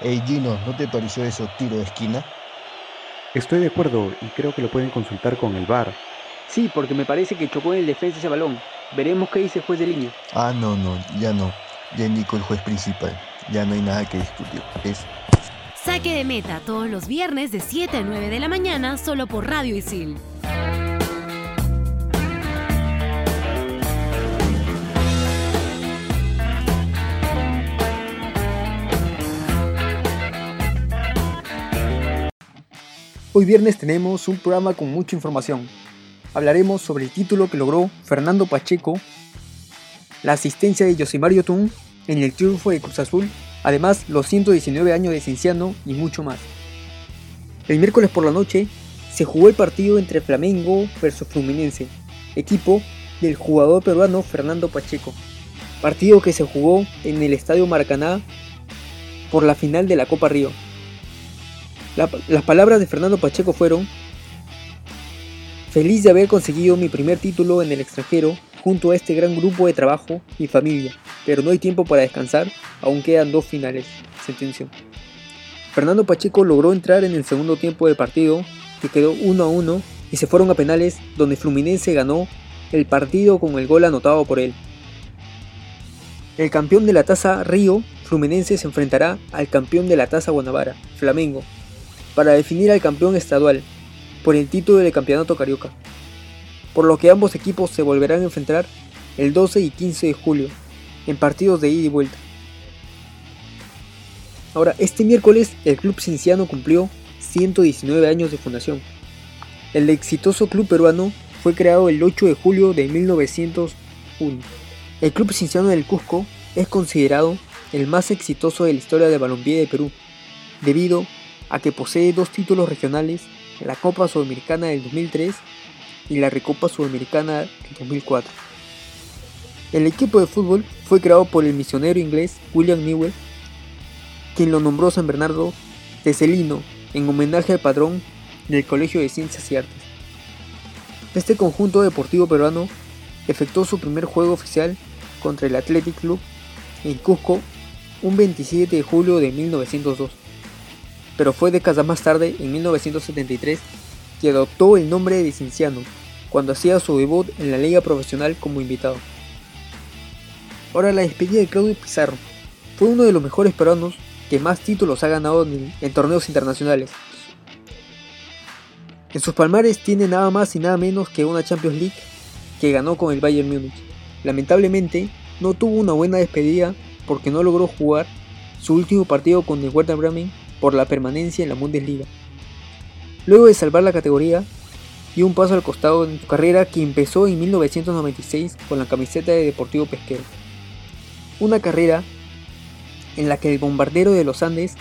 Ey Gino, ¿no te pareció eso tiro de esquina? Estoy de acuerdo y creo que lo pueden consultar con el VAR. Sí, porque me parece que chocó en el defensa ese balón. Veremos qué dice el juez de línea. Ah, no, no, ya no. Ya indicó el juez principal. Ya no hay nada que discutir. Es Saque de meta todos los viernes de 7 a 9 de la mañana solo por Radio Isil. Hoy viernes tenemos un programa con mucha información. Hablaremos sobre el título que logró Fernando Pacheco, la asistencia de Josimario Tun en el triunfo de Cruz Azul, además los 119 años de Cienciano y mucho más. El miércoles por la noche se jugó el partido entre Flamengo versus Fluminense, equipo del jugador peruano Fernando Pacheco. Partido que se jugó en el Estadio Maracaná por la final de la Copa Río. La- las palabras de Fernando Pacheco fueron, feliz de haber conseguido mi primer título en el extranjero junto a este gran grupo de trabajo y familia, pero no hay tiempo para descansar, aún quedan dos finales, sentenció. Fernando Pacheco logró entrar en el segundo tiempo del partido, que quedó 1 a 1, y se fueron a penales, donde Fluminense ganó el partido con el gol anotado por él. El campeón de la Taza Río, Fluminense, se enfrentará al campeón de la Taza Guanabara, Flamengo, para definir al campeón estadual, por el título del campeonato carioca. Por lo que ambos equipos se volverán a enfrentar el 12 y 15 de julio, en partidos de ida y vuelta. Ahora, este miércoles el Club Cinciano cumplió 119 años de fundación. El exitoso club peruano fue creado el 8 de julio de 1901. El Club Cinciano del Cusco es considerado el más exitoso de la historia de balompié de Perú, debido a que posee dos títulos regionales, la Copa Sudamericana del 2003 y la Recopa Sudamericana del 2004. El equipo de fútbol fue creado por el misionero inglés William Newell, quien lo nombró San Bernardo de en homenaje al patrón del Colegio de Ciencias y Artes. Este conjunto deportivo peruano efectuó su primer juego oficial contra el Athletic Club en Cusco un 27 de julio de 1902, pero fue décadas más tarde, en 1973, que adoptó el nombre de Cinciano cuando hacía su debut en la liga profesional como invitado. Ahora la despedida de Claudio Pizarro. Fue uno de los mejores peruanos que más títulos ha ganado en, en torneos internacionales. En sus palmares tiene nada más y nada menos que una Champions League que ganó con el Bayern Múnich. Lamentablemente no tuvo una buena despedida porque no logró jugar su último partido con el Werder Bremen por la permanencia en la Bundesliga. Luego de salvar la categoría, dio un paso al costado en su carrera que empezó en 1996 con la camiseta de Deportivo Pesquero. Una carrera en la que el bombardero de los Andes,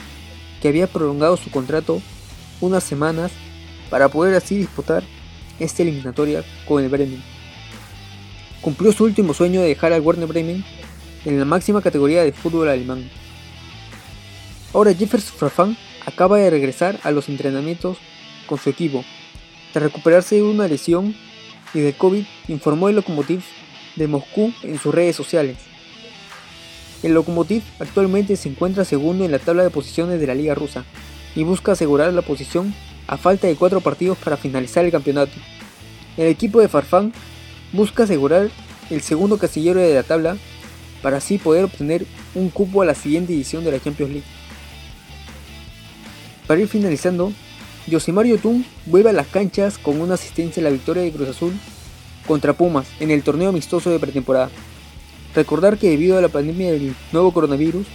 que había prolongado su contrato unas semanas para poder así disputar esta eliminatoria con el Bremen. Cumplió su último sueño de dejar al Werder Bremen en la máxima categoría de fútbol alemán. Ahora Jefferson Farfán acaba de regresar a los entrenamientos con su equipo. Tras recuperarse de una lesión y de COVID, informó el Lokomotiv de Moscú en sus redes sociales. El Lokomotiv actualmente se encuentra segundo en la tabla de posiciones de la liga rusa y busca asegurar la posición a falta de cuatro partidos para finalizar el campeonato. El equipo de Farfán busca asegurar el segundo casillero de la tabla para así poder obtener un cupo a la siguiente edición de la Champions League. Para ir finalizando, Josimario Tun vuelve a las canchas con una asistencia en la victoria de Cruz Azul contra Pumas en el torneo amistoso de pretemporada. Recordar que debido a la pandemia del nuevo coronavirus,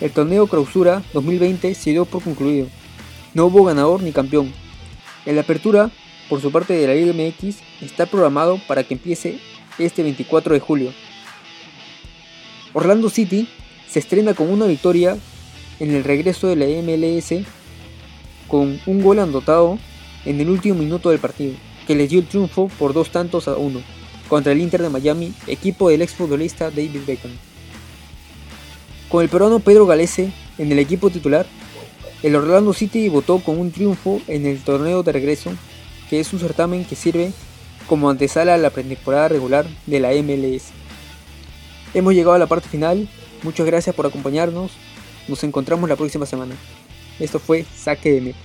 el torneo Clausura 2020 se dio por concluido. No hubo ganador ni campeón. En la apertura, por su parte de la Liga está programado para que empiece este 24 de julio. Orlando City se estrena con una victoria en el regreso de la MLS con un gol anotado en el último minuto del partido, que les dio el triunfo por dos tantos a uno contra el Inter de Miami, equipo del exfutbolista David Beckham. Con el peruano Pedro Galese en el equipo titular, el Orlando City votó con un triunfo en el torneo de regreso, que es un certamen que sirve como antesala a la pretemporada regular de la MLS. Hemos llegado a la parte final, muchas gracias por acompañarnos Nos encontramos la próxima semana. Esto fue Saque de Meta.